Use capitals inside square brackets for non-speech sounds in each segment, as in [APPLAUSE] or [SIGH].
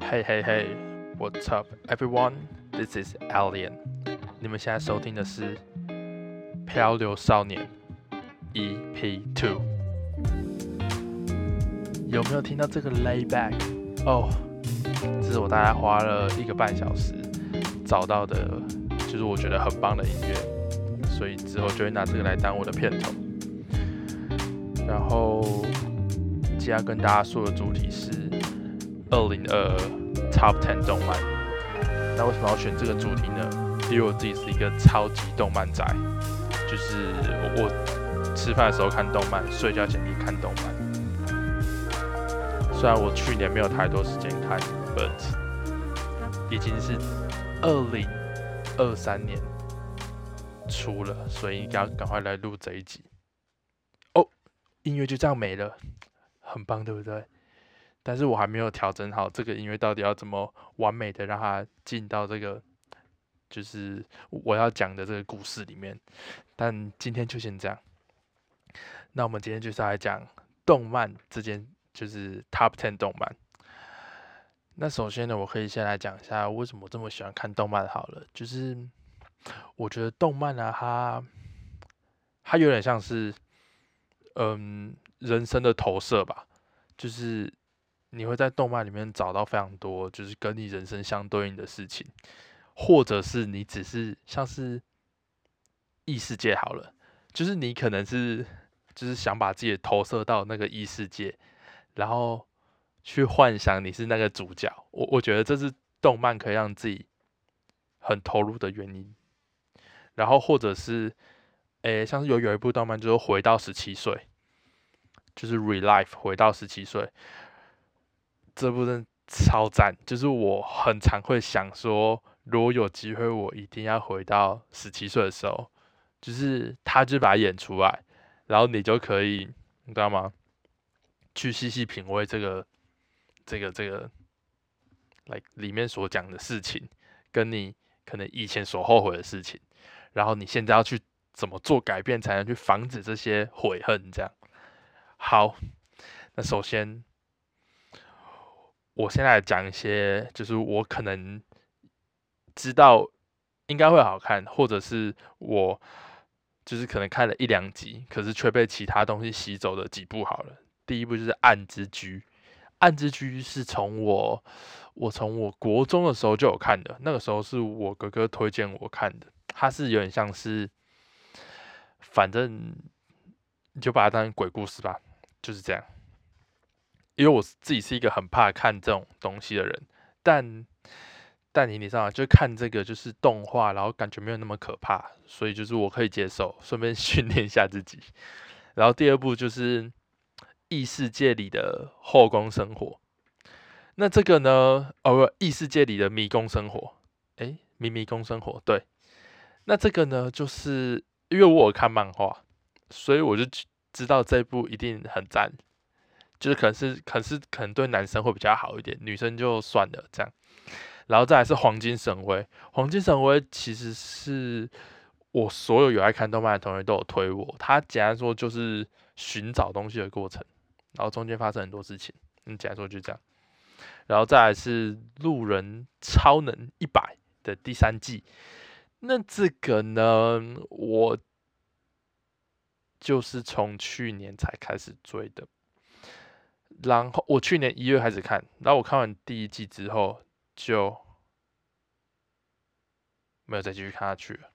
Hey hey hey, what's up, everyone? This is Alien. 你们现在收听的是《漂流少年》EP Two。有没有听到这个 layback？哦，这是我大概花了一个半小时找到的，就是我觉得很棒的音乐，所以之后就会拿这个来当我的片头。然后，今天要跟大家说的主题是二零二 Top Ten 动漫。那为什么要选这个主题呢？因为我自己是一个超级动漫宅，就是我吃饭的时候看动漫，睡觉前也看动漫。虽然我去年没有太多时间看，but 已经是二零二三年出了，所以应该赶快来录这一集。哦，音乐就这样没了，很棒，对不对？但是我还没有调整好这个音乐到底要怎么完美的让它进到这个，就是我要讲的这个故事里面。但今天就先这样。那我们今天就是来讲动漫之间。就是 Top Ten 动漫。那首先呢，我可以先来讲一下为什么我这么喜欢看动漫。好了，就是我觉得动漫啊，它它有点像是嗯人生的投射吧。就是你会在动漫里面找到非常多，就是跟你人生相对应的事情，或者是你只是像是异世界好了，就是你可能是就是想把自己投射到那个异世界。然后去幻想你是那个主角，我我觉得这是动漫可以让自己很投入的原因。然后或者是，诶，像是有有一部动漫就是回到十七岁，就是 relife 回到十七岁，这部真超赞。就是我很常会想说，如果有机会，我一定要回到十七岁的时候，就是他就把它演出来，然后你就可以，你知道吗？去细细品味这个、这个、这个，来里面所讲的事情，跟你可能以前所后悔的事情，然后你现在要去怎么做改变，才能去防止这些悔恨？这样好。那首先，我现在讲一些，就是我可能知道应该会好看，或者是我就是可能看了一两集，可是却被其他东西吸走的几部好了。第一部就是《暗之居》，《暗之居》是从我我从我国中的时候就有看的，那个时候是我哥哥推荐我看的。它是有点像是，反正你就把它当鬼故事吧，就是这样。因为我自己是一个很怕看这种东西的人，但但你你知道吗？就看这个就是动画，然后感觉没有那么可怕，所以就是我可以接受，顺便 [LAUGHS] 训练一下自己。然后第二部就是。异世界里的后宫生活，那这个呢？哦不，异世界里的迷宫生活，诶，迷迷宫生活，对。那这个呢，就是因为我有看漫画，所以我就知道这部一定很赞，就是可能是，可是可能对男生会比较好一点，女生就算了这样。然后再来是黄金神威，黄金神威其实是我所有有爱看动漫的同学都有推我，他简单说就是寻找东西的过程。然后中间发生很多事情，嗯，简单说就这样。然后再来是《路人超能一百》的第三季，那这个呢，我就是从去年才开始追的。然后我去年一月开始看，然后我看完第一季之后就没有再继续看下去了，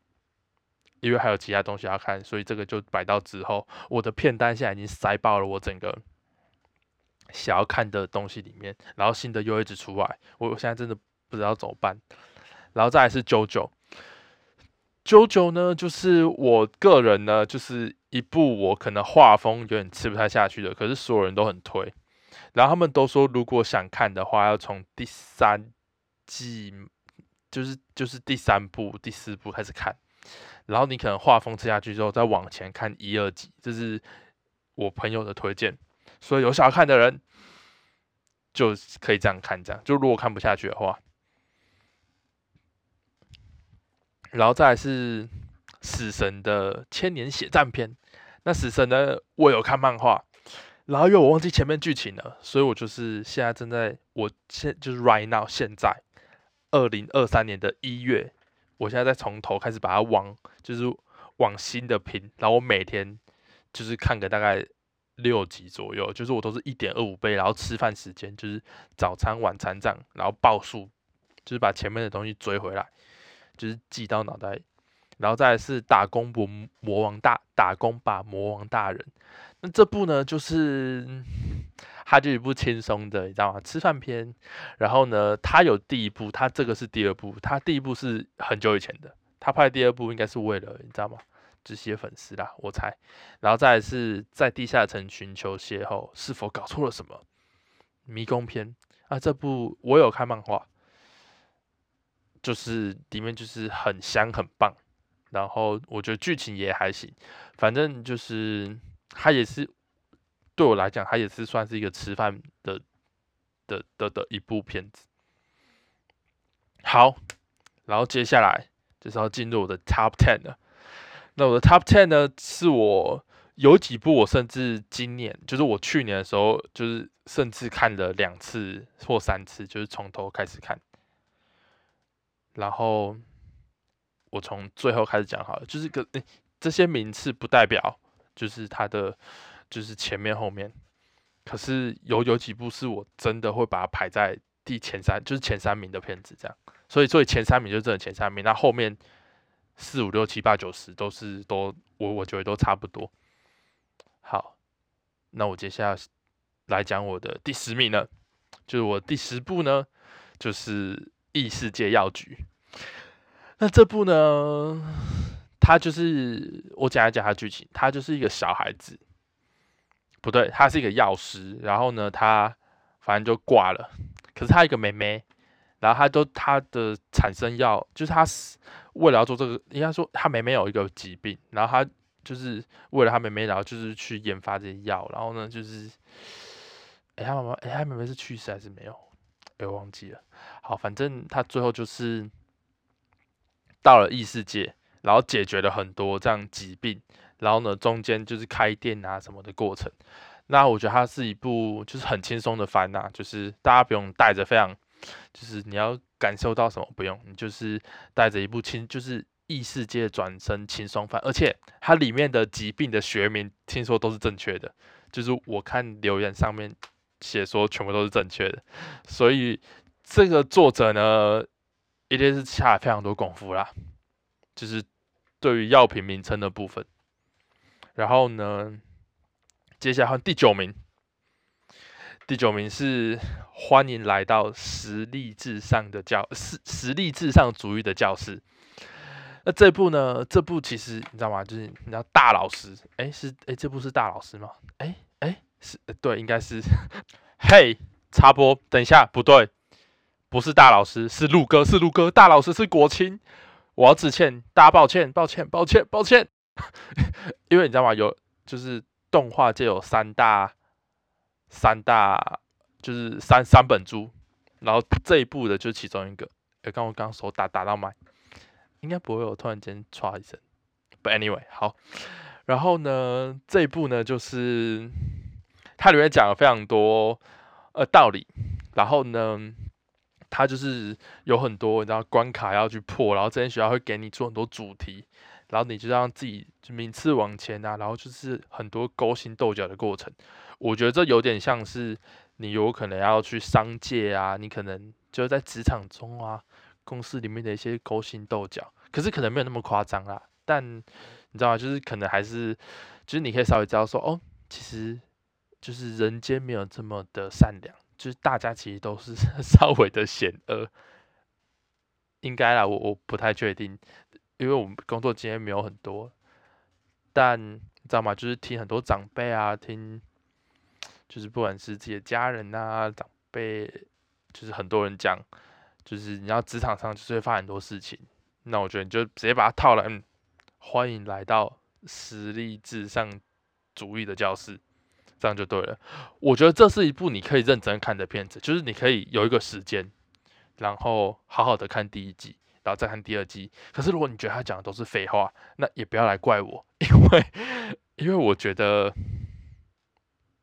因为还有其他东西要看，所以这个就摆到之后。我的片单现在已经塞爆了我整个。想要看的东西里面，然后新的又一直出来，我现在真的不知道怎么办。然后再来是九九，九九呢，就是我个人呢，就是一部我可能画风有点吃不太下去的，可是所有人都很推，然后他们都说如果想看的话，要从第三季，就是就是第三部、第四部开始看，然后你可能画风吃下去之后，再往前看一二集，这是我朋友的推荐。所以有想要看的人，就可以这样看，这样就如果看不下去的话，然后再来是死神的千年血战篇。那死神呢，我有看漫画，然后因为我忘记前面剧情了，所以我就是现在正在，我现就是 right now 现在二零二三年的一月，我现在在从头开始把它往就是往新的拼，然后我每天就是看个大概六集左右，就是我都是一点二五倍，然后吃饭时间就是早餐晚餐这样，然后报数，就是把前面的东西追回来，就是记到脑袋。然后再是打工不魔王大打工吧魔王大人，那这部呢就是它就一部轻松的，你知道吗？吃饭片。然后呢，它有第一部，它这个是第二部，它第一部是很久以前的，他拍第二部应该是为了你知道吗？这些粉丝啦，我猜。然后再是在地下城寻求邂逅，是否搞错了什么？迷宫篇啊，这部我有看漫画，就是里面就是很香很棒。然后我觉得剧情也还行，反正就是它也是对我来讲，它也是算是一个吃饭的的的的一部片子。好，然后接下来就是要进入我的 Top Ten 了。那我的 Top Ten 呢，是我有几部我甚至今年，就是我去年的时候，就是甚至看了两次或三次，就是从头开始看，然后。我从最后开始讲好了，就是个诶，这些名次不代表就是它的就是前面后面，可是有有几部是我真的会把它排在第前三，就是前三名的片子这样，所以所以前三名就真的前三名，那后面四五六七八九十都是都我我觉得都差不多。好，那我接下来来讲我的第十名呢，就是我第十部呢，就是《异世界药局》。那这部呢？他就是我讲一讲他剧情。他就是一个小孩子，不对，他是一个药师。然后呢，他反正就挂了。可是他一个妹妹，然后他都他的产生药，就是他为了要做这个，应该说他妹妹有一个疾病，然后他就是为了他妹妹，然后就是去研发这些药。然后呢，就是哎，他妈妈，哎，他妹妹是去世还是没有？哎，忘记了。好，反正他最后就是。到了异世界，然后解决了很多这样疾病，然后呢，中间就是开店啊什么的过程。那我觉得它是一部就是很轻松的番呐，就是大家不用带着非常，就是你要感受到什么不用，你就是带着一部轻，就是异世界转身轻松番，而且它里面的疾病的学名听说都是正确的，就是我看留言上面写说全部都是正确的，所以这个作者呢。一定是下了非常多功夫啦，就是对于药品名称的部分。然后呢，接下来换第九名，第九名是欢迎来到实力至上的教实实力至上主义的教室。那这部呢？这部其实你知道吗？就是你知道大老师，哎，是哎，这部是大老师吗？哎哎，是对，应该是。嘿，插播，等一下，不对。不是大老师，是陆哥，是陆哥。大老师是国青，我要致歉，大家抱歉，抱歉，抱歉，抱歉。[LAUGHS] 因为你知道吗？有就是动画界有三大，三大就是三三本猪，然后这一部的就是其中一个。哎，刚我刚手打打到麦，应该不会有突然间唰一声。But anyway，好。然后呢，这一部呢，就是它里面讲了非常多呃道理，然后呢。它就是有很多你知道关卡要去破，然后这间学校会给你做很多主题，然后你就让自己就名次往前啊，然后就是很多勾心斗角的过程。我觉得这有点像是你有可能要去商界啊，你可能就是在职场中啊，公司里面的一些勾心斗角，可是可能没有那么夸张啦。但你知道吗？就是可能还是，就是你可以稍微知道说，哦，其实就是人间没有这么的善良。就是大家其实都是 [LAUGHS] 稍微的险恶，应该啦，我我不太确定，因为我们工作经验没有很多，但你知道吗？就是听很多长辈啊，听就是不管是自己的家人啊，长辈，就是很多人讲，就是你要职场上就是会发很多事情，那我觉得你就直接把它套了，嗯，欢迎来到实力至上主义的教室。这样就对了，我觉得这是一部你可以认真看的片子，就是你可以有一个时间，然后好好的看第一季，然后再看第二季。可是如果你觉得他讲的都是废话，那也不要来怪我，[LAUGHS] 因为因为我觉得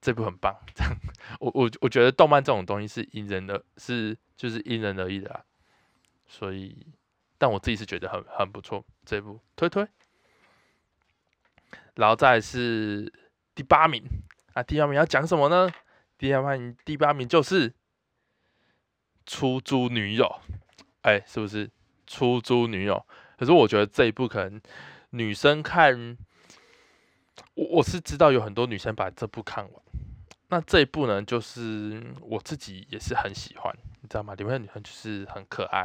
这部很棒。这样，我我我觉得动漫这种东西是因人而是就是因人而异的啊。所以，但我自己是觉得很很不错，这部推推。然后再是第八名啊，第八名要讲什么呢？第八名第八名就是出租女友，哎，是不是出租女友？可是我觉得这一部可能女生看，我我是知道有很多女生把这部看完。那这一部呢，就是我自己也是很喜欢，你知道吗？里面的女生就是很可爱。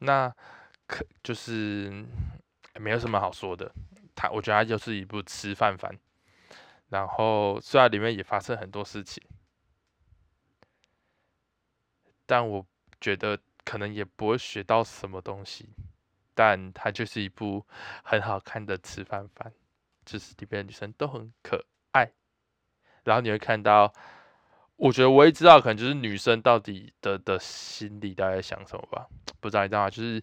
那可就是没有什么好说的，它我觉得它就是一部吃饭番，然后虽然里面也发生很多事情，但我觉得可能也不会学到什么东西，但它就是一部很好看的吃饭饭，就是里面的女生都很可爱，然后你会看到。我觉得我也知道，可能就是女生到底的的心里大概想什么吧。不知道你知道吗？就是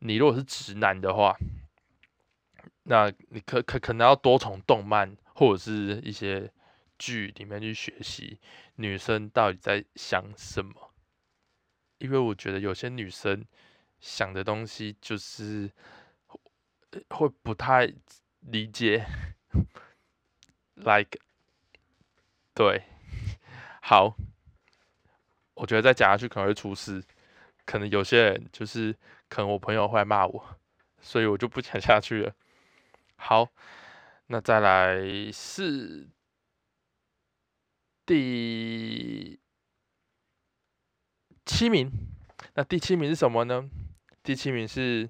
你如果是直男的话，那你可可可能要多从动漫或者是一些剧里面去学习女生到底在想什么。因为我觉得有些女生想的东西就是会不太理解，like 对。好，我觉得再讲下去可能会出事，可能有些人就是可能我朋友会骂我，所以我就不讲下去了。好，那再来是第七名，那第七名是什么呢？第七名是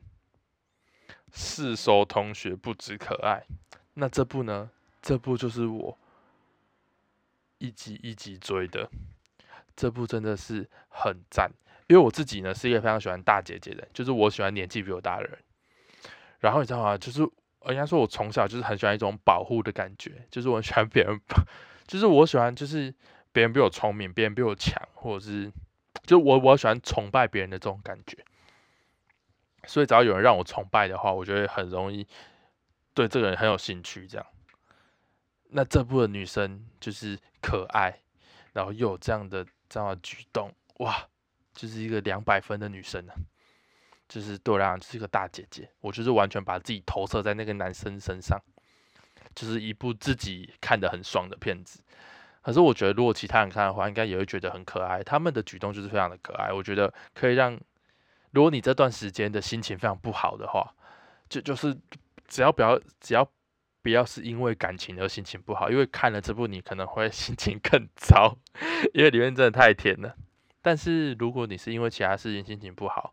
四手同学不止可爱，那这部呢？这部就是我。一集一集追的，这部真的是很赞。因为我自己呢是一个非常喜欢大姐姐的，就是我喜欢年纪比我大的人。然后你知道吗？就是人家说我从小就是很喜欢一种保护的感觉，就是我喜欢别人，[LAUGHS] 就是我喜欢就是别人比我聪明，别人比我强，或者是就我我喜欢崇拜别人的这种感觉。所以只要有人让我崇拜的话，我觉得很容易对这个人很有兴趣，这样。那这部的女生就是可爱，然后又有这样的这样的举动，哇，就是一个两百分的女生呢，就是对我来讲就是一个大姐姐，我就是完全把自己投射在那个男生身上，就是一部自己看得很爽的片子。可是我觉得如果其他人看的话，应该也会觉得很可爱，他们的举动就是非常的可爱，我觉得可以让，如果你这段时间的心情非常不好的话，就就是只要不要只要。不要是因为感情而心情不好，因为看了这部你可能会 [LAUGHS] 心情更糟，因为里面真的太甜了。但是如果你是因为其他事情心情不好，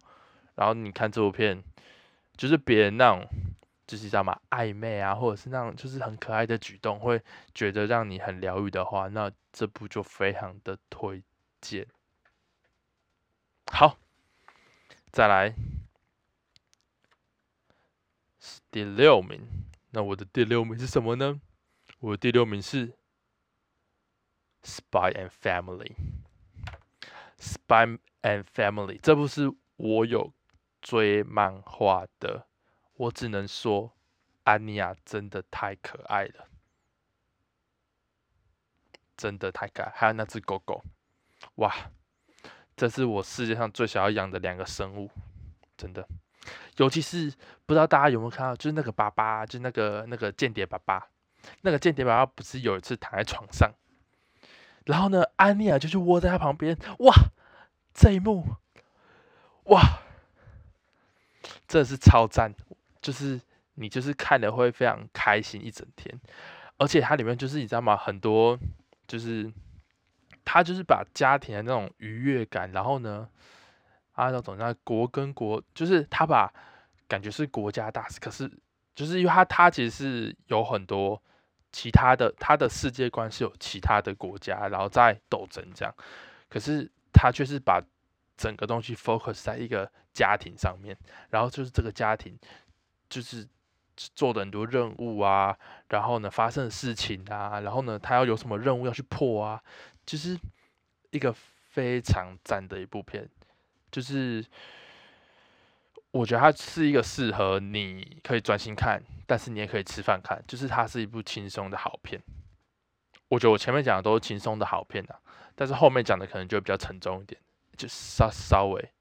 然后你看这部片，就是别人那种就是知道吗暧昧啊，或者是那种就是很可爱的举动，会觉得让你很疗愈的话，那这部就非常的推荐。好，再来是第六名。那我的第六名是什么呢？我的第六名是《Spy and Family》。《Spy and Family》这部是我有追漫画的，我只能说安妮亚真的太可爱了，真的太可爱。还有那只狗狗，哇，这是我世界上最想要养的两个生物，真的。尤其是不知道大家有没有看到，就是那个爸爸，就是那个那个间谍爸爸，那个间谍爸爸不是有一次躺在床上，然后呢，安妮亚就去窝在他旁边，哇，这一幕，哇，真的是超赞，就是你就是看了会非常开心一整天，而且它里面就是你知道吗？很多就是他就是把家庭的那种愉悦感，然后呢。啊，那种那国跟国，就是他把感觉是国家大事，可是就是因为他他其实是有很多其他的，他的世界观是有其他的国家，然后在斗争这样，可是他却是把整个东西 focus 在一个家庭上面，然后就是这个家庭就是做的很多任务啊，然后呢发生的事情啊，然后呢他要有什么任务要去破啊，就是一个非常赞的一部片。就是我觉得它是一个适合你可以专心看，但是你也可以吃饭看。就是它是一部轻松的好片。我觉得我前面讲的都是轻松的好片啊，但是后面讲的可能就比较沉重一点，就稍稍微，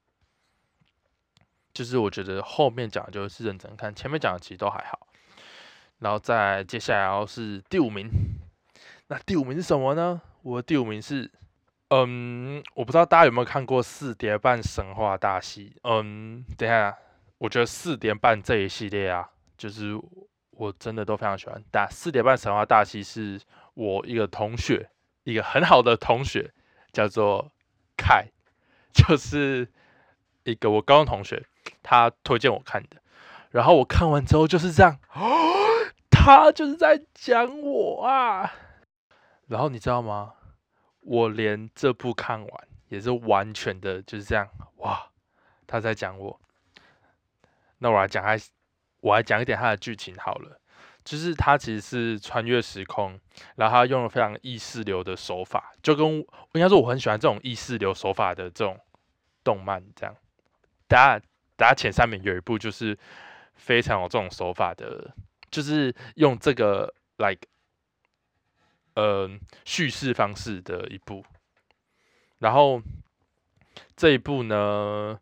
就是我觉得后面讲的就是认真看，前面讲的其实都还好。然后再接下来是第五名，那第五名是什么呢？我的第五名是，嗯，我不知道大家有没有看过《四叠半神话大戏》。嗯，等下，我觉得四叠半这一系列啊，就是我真的都非常喜欢。但《四叠半神话大戏》是我一个同学，一个很好的同学，叫做凯，就是一个我高中同学，他推荐我看的。然后我看完之后就是这样。他就是在讲我啊，然后你知道吗？我连这部看完也是完全的就是这样哇，他在讲我。那我来讲他，我来讲一点他的剧情好了。就是他其实是穿越时空，然后他用了非常意识流的手法，就跟应该说我很喜欢这种意识流手法的这种动漫这样。大家，大家前三名有一部就是非常有这种手法的。就是用这个 like，叙事方式的一部，然后这一部呢，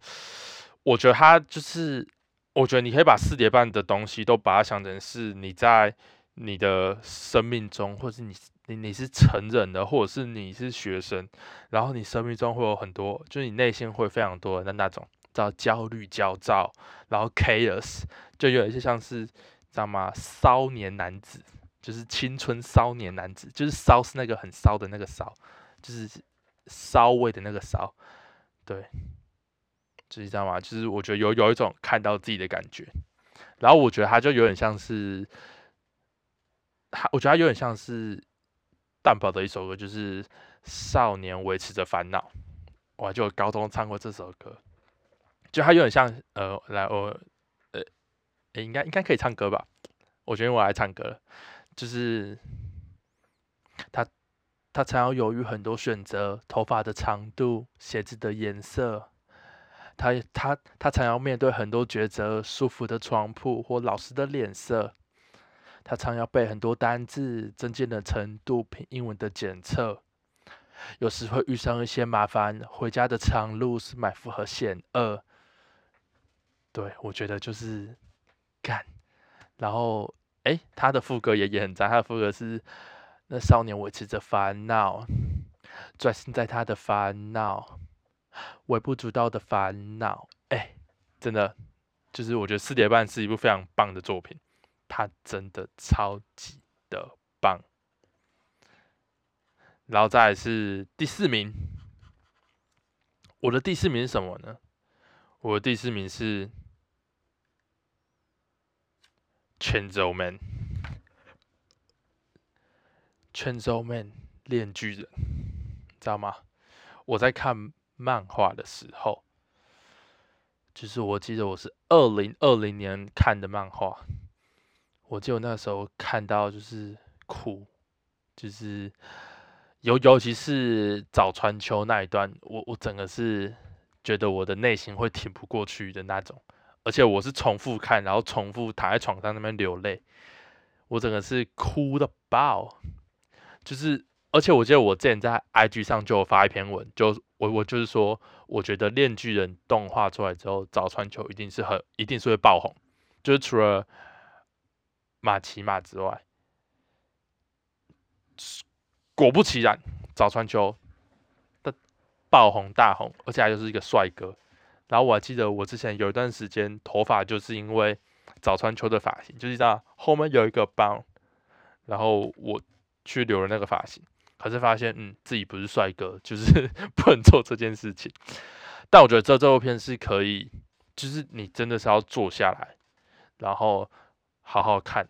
我觉得它就是，我觉得你可以把四叠半的东西都把它想成是你在你的生命中，或者你你你是成人的，或者是你是学生，然后你生命中会有很多，就是你内心会非常多的那种叫焦虑、焦躁，然后 chaos，就有一些像是。知道吗？骚年男子就是青春骚年男子，就是骚是那个很骚的那个骚，就是骚味的那个骚。对，就是知道吗？就是我觉得有有一种看到自己的感觉，然后我觉得他就有点像是，他我觉得他有点像是蛋堡的一首歌，就是《少年维持着烦恼》。我就高中唱过这首歌，就他有点像呃，来我。呃，应该应该可以唱歌吧？我觉得我来唱歌，就是他他常要犹豫很多选择，头发的长度、鞋子的颜色，他他他常要面对很多抉择，舒服的床铺或老师的脸色，他常要背很多单字，增进的程度，拼英文的检测，有时会遇上一些麻烦，回家的长路是埋伏和险恶。对我觉得就是。干，然后哎，他的副歌也也很赞。他的副歌是：那少年维持着烦恼，专心在他的烦恼，微不足道的烦恼。哎，真的，就是我觉得四点半是一部非常棒的作品，他真的超级的棒。然后再来是第四名，我的第四名是什么呢？我的第四名是。圈轴 man，圈轴 man 炼巨人，知道吗？我在看漫画的时候，就是我记得我是二零二零年看的漫画，我记得那时候看到就是哭，就是尤尤其是早川秋那一段，我我整个是觉得我的内心会挺不过去的那种。而且我是重复看，然后重复躺在床上那边流泪，我整个是哭的爆。就是，而且我记得我之前在 IG 上就有发一篇文，就我我就是说，我觉得《炼巨人》动画出来之后，早川球一定是很一定是会爆红。就是除了马奇马之外，果不其然，早川秋的爆红大红，而且还就是一个帅哥。然后我还记得，我之前有一段时间头发就是因为早川秋的发型，就是这样，后面有一个帮，然后我去留了那个发型，可是发现嗯自己不是帅哥，就是 [LAUGHS] 不能做这件事情。但我觉得这这部片是可以，就是你真的是要坐下来，然后好好看。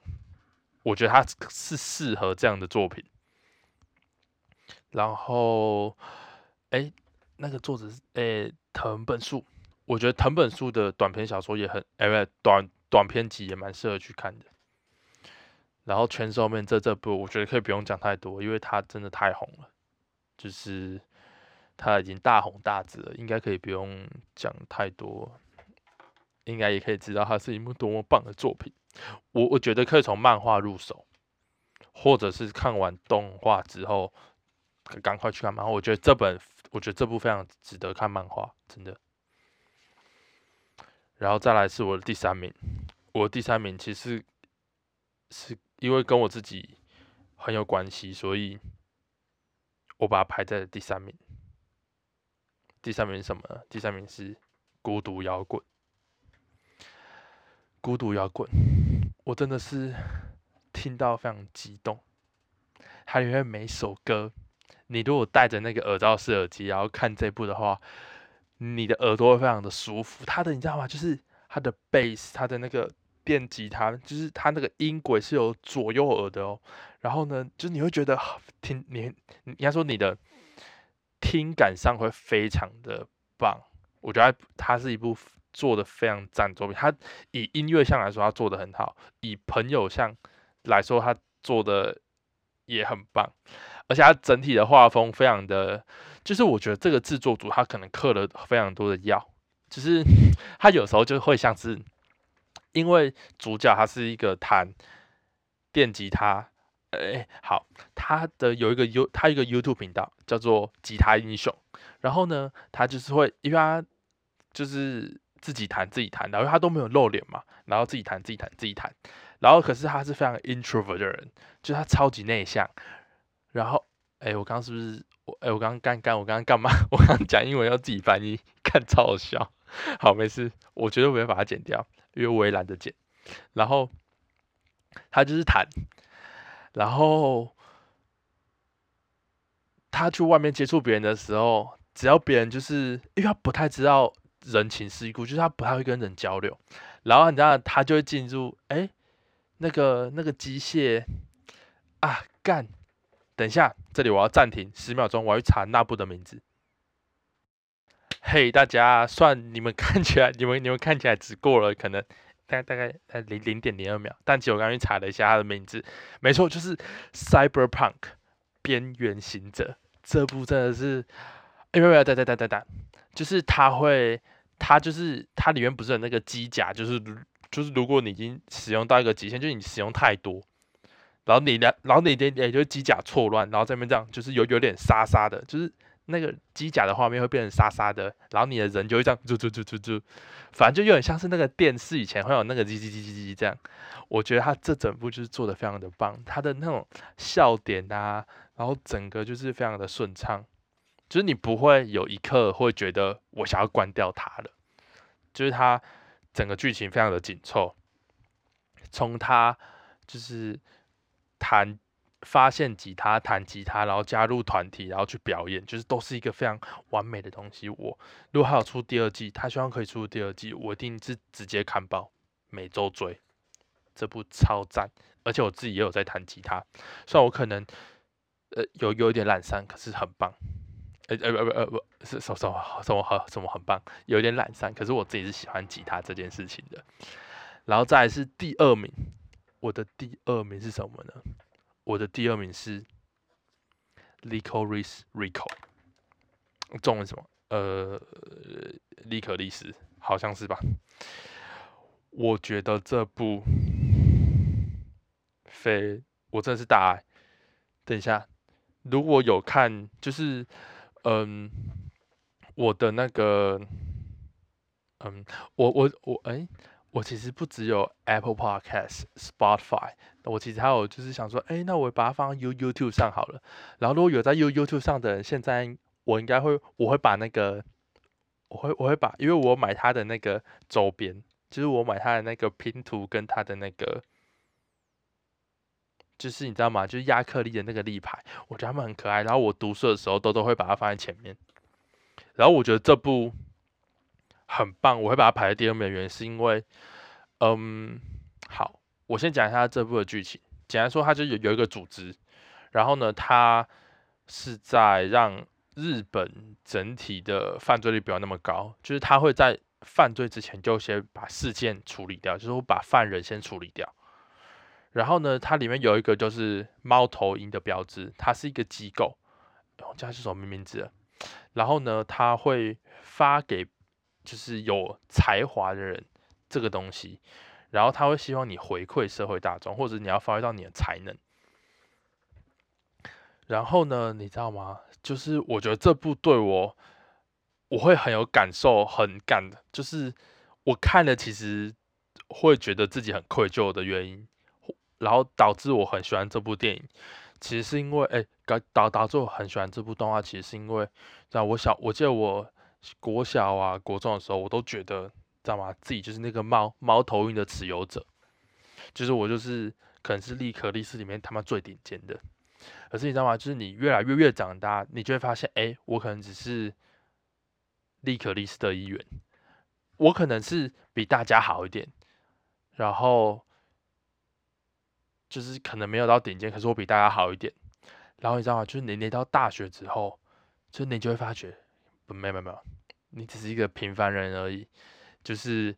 我觉得它是适合这样的作品。然后，哎，那个作者是哎藤本树。我觉得藤本树的短篇小说也很，哎，不，短短篇集也蛮适合去看的。然后《全兽面》这这部，我觉得可以不用讲太多，因为它真的太红了，就是它已经大红大紫了，应该可以不用讲太多，应该也可以知道它是一部多么棒的作品。我我觉得可以从漫画入手，或者是看完动画之后，赶快去看漫画。我觉得这本，我觉得这部非常值得看漫画，真的。然后再来是我的第三名，我的第三名其实是因为跟我自己很有关系，所以我把它排在了第三名。第三名是什么呢？第三名是孤独摇滚。孤独摇滚，我真的是听到非常激动。它里面每首歌，你如果戴着那个耳罩式耳机，然后看这部的话，你的耳朵会非常的舒服。它的你知道吗？就是它的 bass，它的那个电吉他，就是它那个音轨是有左右耳的哦。然后呢，就是你会觉得听你，应该说你的听感上会非常的棒。我觉得它是一部。做的非常赞作品，他以音乐上来说，他做的很好；以朋友上来说，他做的也很棒。而且他整体的画风非常的，就是我觉得这个制作组他可能嗑了非常多的药，就是 [LAUGHS] 他有时候就会像是，因为主角他是一个弹电吉他，哎，好，他的有一个 U，他一个 YouTube 频道叫做吉他英雄，然后呢，他就是会，因为他就是。自己弹自己弹，然后他都没有露脸嘛，然后自己弹自己弹自己弹，然后可是他是非常 introvert 的人，就他超级内向。然后，哎，我刚刚是不是我？哎，我刚刚干干，我刚刚干嘛？[LAUGHS] 我刚刚讲英文要自己翻译，看超好笑。好，没事，我绝对不会把它剪掉，因为我也懒得剪。然后他就是弹，然后他去外面接触别人的时候，只要别人就是因为他不太知道。人情世故，就是他不太会跟人交流，然后你知道他就会进入，哎，那个那个机械啊，干，等一下，这里我要暂停十秒钟，我要去查那部的名字。嘿，大家，算你们看起来，[LAUGHS] 你们你们看起来只过了可能大概大概呃零零点零二秒，但其实我刚刚去查了一下他的名字，没错，就是《Cyberpunk》边缘行者这部真的是，哎，没有没有，等等等等等。就是它会，它就是它里面不是有那个机甲，就是就是如果你已经使用到一个极限，就是你使用太多，然后你的然后你的也就机甲错乱，然后这边这样就是有有点沙沙的，就是那个机甲的画面会变成沙沙的，然后你的人就会这样啾啾啾啾啾，反正就有点像是那个电视以前会有那个叽叽叽叽叽这样。我觉得他这整部就是做的非常的棒，他的那种笑点啊，然后整个就是非常的顺畅。就是你不会有一刻会觉得我想要关掉它了，就是它整个剧情非常的紧凑，从他就是弹发现吉他弹吉他，然后加入团体，然后去表演，就是都是一个非常完美的东西。我如果还有出第二季，他希望可以出第二季，我一定是直接看爆，每周追这部超赞，而且我自己也有在弹吉他，虽然我可能呃有有一点懒散，可是很棒。呃呃不呃不是什么什么什么很什么很棒，有点懒散，可是我自己是喜欢吉他这件事情的。然后再来是第二名，我的第二名是什么呢？我的第二名是 Licorice Rico，中文什么？呃，利可利斯，好像是吧？我觉得这部非我真的是大爱。等一下，如果有看就是。嗯，我的那个，嗯，我我我，哎，我其实不只有 Apple Podcast、Spotify，我其实还有就是想说，哎，那我把它放到 You YouTube 上好了。然后如果有在 You YouTube 上的人，现在我应该会，我会把那个，我会我会把，因为我买他的那个周边，就是我买他的那个拼图跟他的那个。就是你知道吗？就是亚克力的那个立牌，我觉得他们很可爱。然后我读书的时候都都会把它放在前面。然后我觉得这部很棒，我会把它排在第二名的原因是因为，嗯，好，我先讲一下这部的剧情。简单说，它就有有一个组织，然后呢，它是在让日本整体的犯罪率不要那么高，就是他会在犯罪之前就先把事件处理掉，就是把犯人先处理掉。然后呢，它里面有一个就是猫头鹰的标志，它是一个机构，叫是什么名字？然后呢，他会发给就是有才华的人这个东西，然后他会希望你回馈社会大众，或者你要发挥到你的才能。然后呢，你知道吗？就是我觉得这部对我，我会很有感受，很感，就是我看了其实会觉得自己很愧疚的原因，然后导致我很喜欢这部电影。其实是因为，哎，导导致我很喜欢这部动画，其实是因为，在我小，我记得我国小啊、国中的时候，我都觉得，知道吗？自己就是那个猫猫头鹰的持有者，就是我就是可能是利可利斯里面他妈最顶尖的。可是你知道吗？就是你越来越越长大，你就会发现，哎，我可能只是利可利斯的一员，我可能是比大家好一点，然后。就是可能没有到顶尖，可是我比大家好一点。然后你知道吗？就是你你到大学之后，就你就会发觉，不，没有没有没有，你只是一个平凡人而已。就是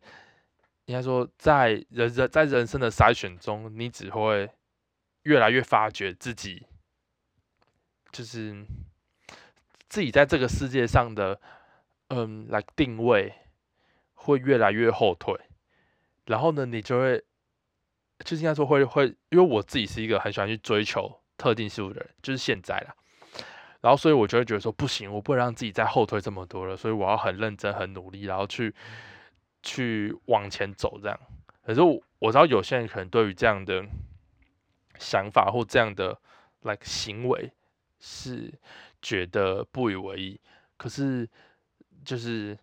应该说，在人人在人生的筛选中，你只会越来越发觉自己，就是自己在这个世界上的，嗯，来定位会越来越后退。然后呢，你就会。就是应该说会会，因为我自己是一个很喜欢去追求特定事物的人，就是现在啦。然后所以我就会觉得说不行，我不能让自己再后退这么多了，所以我要很认真、很努力，然后去去往前走这样。可是我我知道有些人可能对于这样的想法或这样的 like 行为是觉得不以为意。可是就是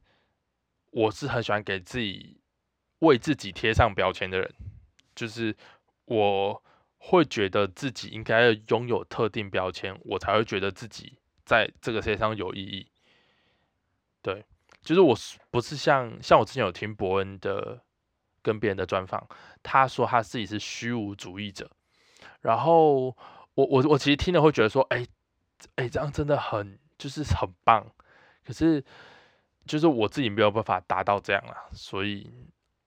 我是很喜欢给自己为自己贴上标签的人。就是我会觉得自己应该拥有特定标签，我才会觉得自己在这个世界上有意义。对，就是我不是像像我之前有听伯恩的跟别人的专访，他说他自己是虚无主义者，然后我我我其实听了会觉得说，哎哎，这样真的很就是很棒，可是就是我自己没有办法达到这样啊，所以。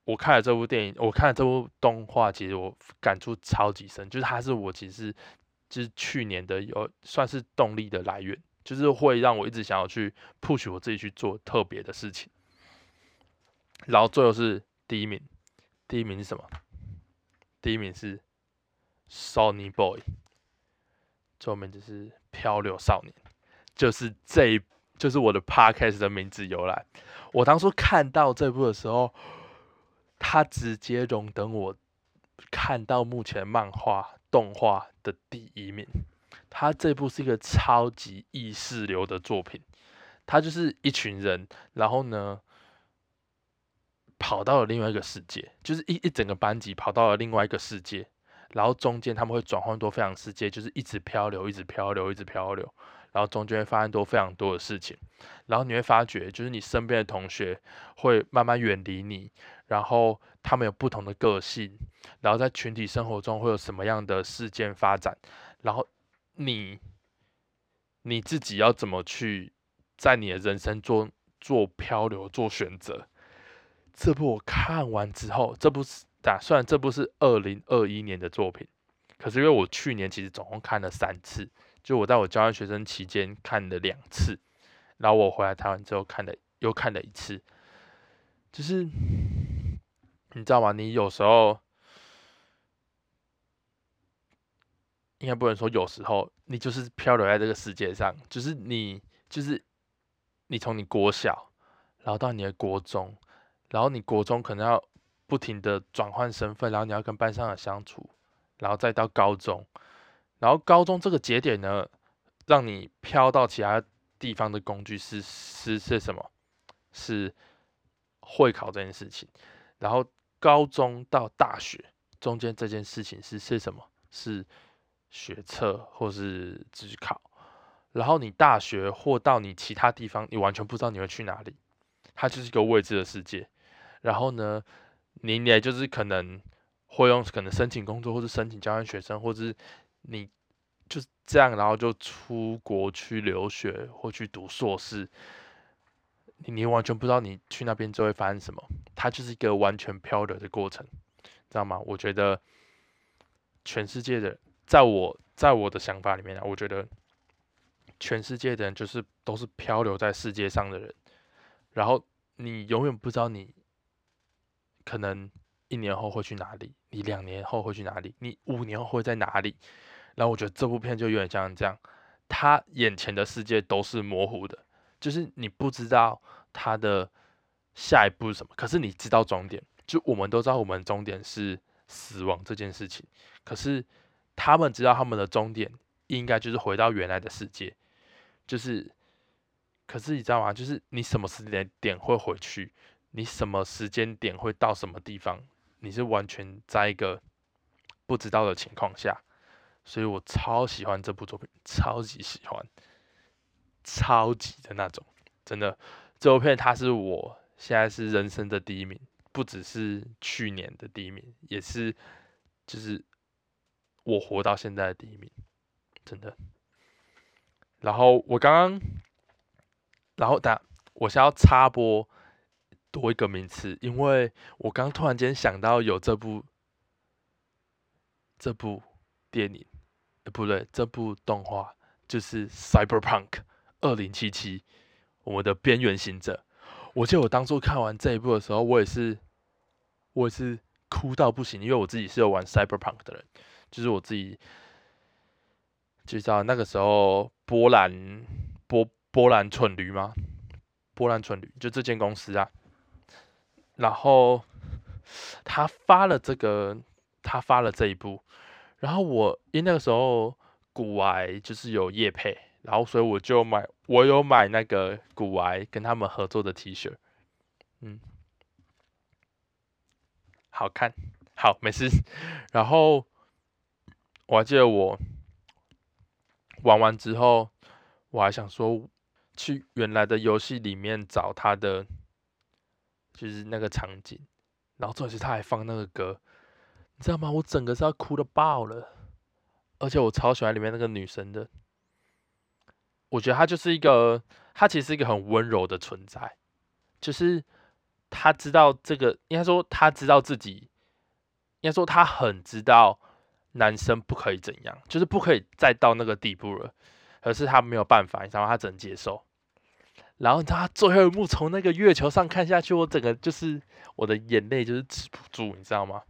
我看了这部电影，我看了这部动画，其实我感触超级深，就是它是我其实就是去年的有算是动力的来源，就是会让我一直想要去 push 我自己去做特别的事情。然后最后是第一名，第一名是什么？第一名是 Sony Boy，最后名字是漂流少年，就是这一，就是我的 podcast 的名字由来。我当初看到这部的时候。他直接荣登我看到目前漫画动画的第一名。他这部是一个超级意识流的作品，他就是一群人，然后呢跑到了另外一个世界，就是一一整个班级跑到了另外一个世界，然后中间他们会转换多非常世界，就是一直漂流，一直漂流，一直漂流，然后中间会发生多非常多的事情，然后你会发觉，就是你身边的同学会慢慢远离你。然后他们有不同的个性，然后在群体生活中会有什么样的事件发展，然后你你自己要怎么去在你的人生做做漂流做选择？这部我看完之后，这部是打算这部是二零二一年的作品，可是因为我去年其实总共看了三次，就我在我交换学生期间看了两次，然后我回来台湾之后看了又看了一次，就是。你知道吗？你有时候应该不能说有时候，你就是漂流在这个世界上，就是你，就是你从你国小，然后到你的国中，然后你国中可能要不停的转换身份，然后你要跟班上的相处，然后再到高中，然后高中这个节点呢，让你飘到其他地方的工具是是是什么？是会考这件事情，然后。高中到大学中间这件事情是是什么？是学测或是职考。然后你大学或到你其他地方，你完全不知道你会去哪里，它就是一个未知的世界。然后呢，你也就是可能会用可能申请工作，或是申请交换学生，或者是你就是这样，然后就出国去留学或去读硕士。你你完全不知道你去那边之后会发生什么，它就是一个完全漂流的过程，知道吗？我觉得全世界的，在我在我的想法里面啊，我觉得全世界的人就是都是漂流在世界上的人，然后你永远不知道你可能一年后会去哪里，你两年后会去哪里，你五年后会在哪里，然后我觉得这部片就有点像这样，他眼前的世界都是模糊的，就是你不知道他的下一步是什么，可是你知道终点。就我们都知道我们终点是死亡这件事情，可是他们知道他们的终点应该就是回到原来的世界，就是，可是你知道吗？就是你什么时间点会回去，你什么时间点会到什么地方，你是完全在一个不知道的情况下。所以我超喜欢这部作品，超级喜欢，超级的那种，真的，这部片它是我现在是人生的第一名，不只是去年的第一名，也是就是我活到现在的第一名，真的。然后我刚刚，然后等我先要插播多一个名词，因为我刚突然间想到有这部这部电影。不对，这部动画就是《Cyberpunk 二零七七》，我们的边缘行者。我记得我当初看完这一部的时候，我也是，我也是哭到不行，因为我自己是有玩《Cyberpunk》的人，就是我自己就知道那个时候波兰波波兰蠢驴吗？波兰蠢驴就这间公司啊，然后他发了这个，他发了这一部。然后我因为那个时候古癌就是有叶配，然后所以我就买，我有买那个古癌跟他们合作的 T 恤，嗯，好看，好没事。然后我还记得我玩完之后，我还想说去原来的游戏里面找他的，就是那个场景，然后最后是他还放那个歌。你知道吗？我整个是要哭的爆了，而且我超喜欢里面那个女生的。我觉得他就是一个，他其实是一个很温柔的存在，就是他知道这个，应该说他知道自己，应该说他很知道男生不可以怎样，就是不可以再到那个地步了，可是他没有办法，你知道吗？她只能接受。然后你知道他最后一幕从那个月球上看下去，我整个就是我的眼泪就是止不住，你知道吗？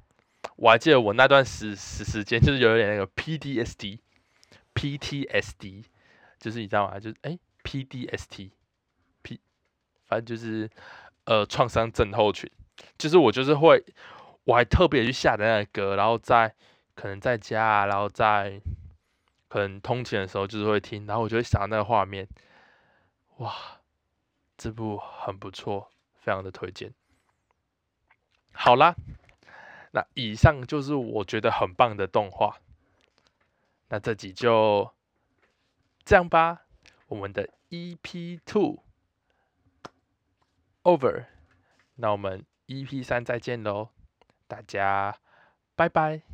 我还记得我那段时时时间，就是有点那个 PDSD，PTSD，就是你知道吗？就是哎，P D S T P，反正就是呃创伤症候群，就是我就是会，我还特别去下载那个歌，然后在可能在家，然后在可能通勤的时候就是会听，然后我就会想到那个画面，哇，这部很不错，非常的推荐。好啦。那以上就是我觉得很棒的动画。那这集就这样吧，我们的 EP Two Over。那我们 EP 三再见喽，大家拜拜。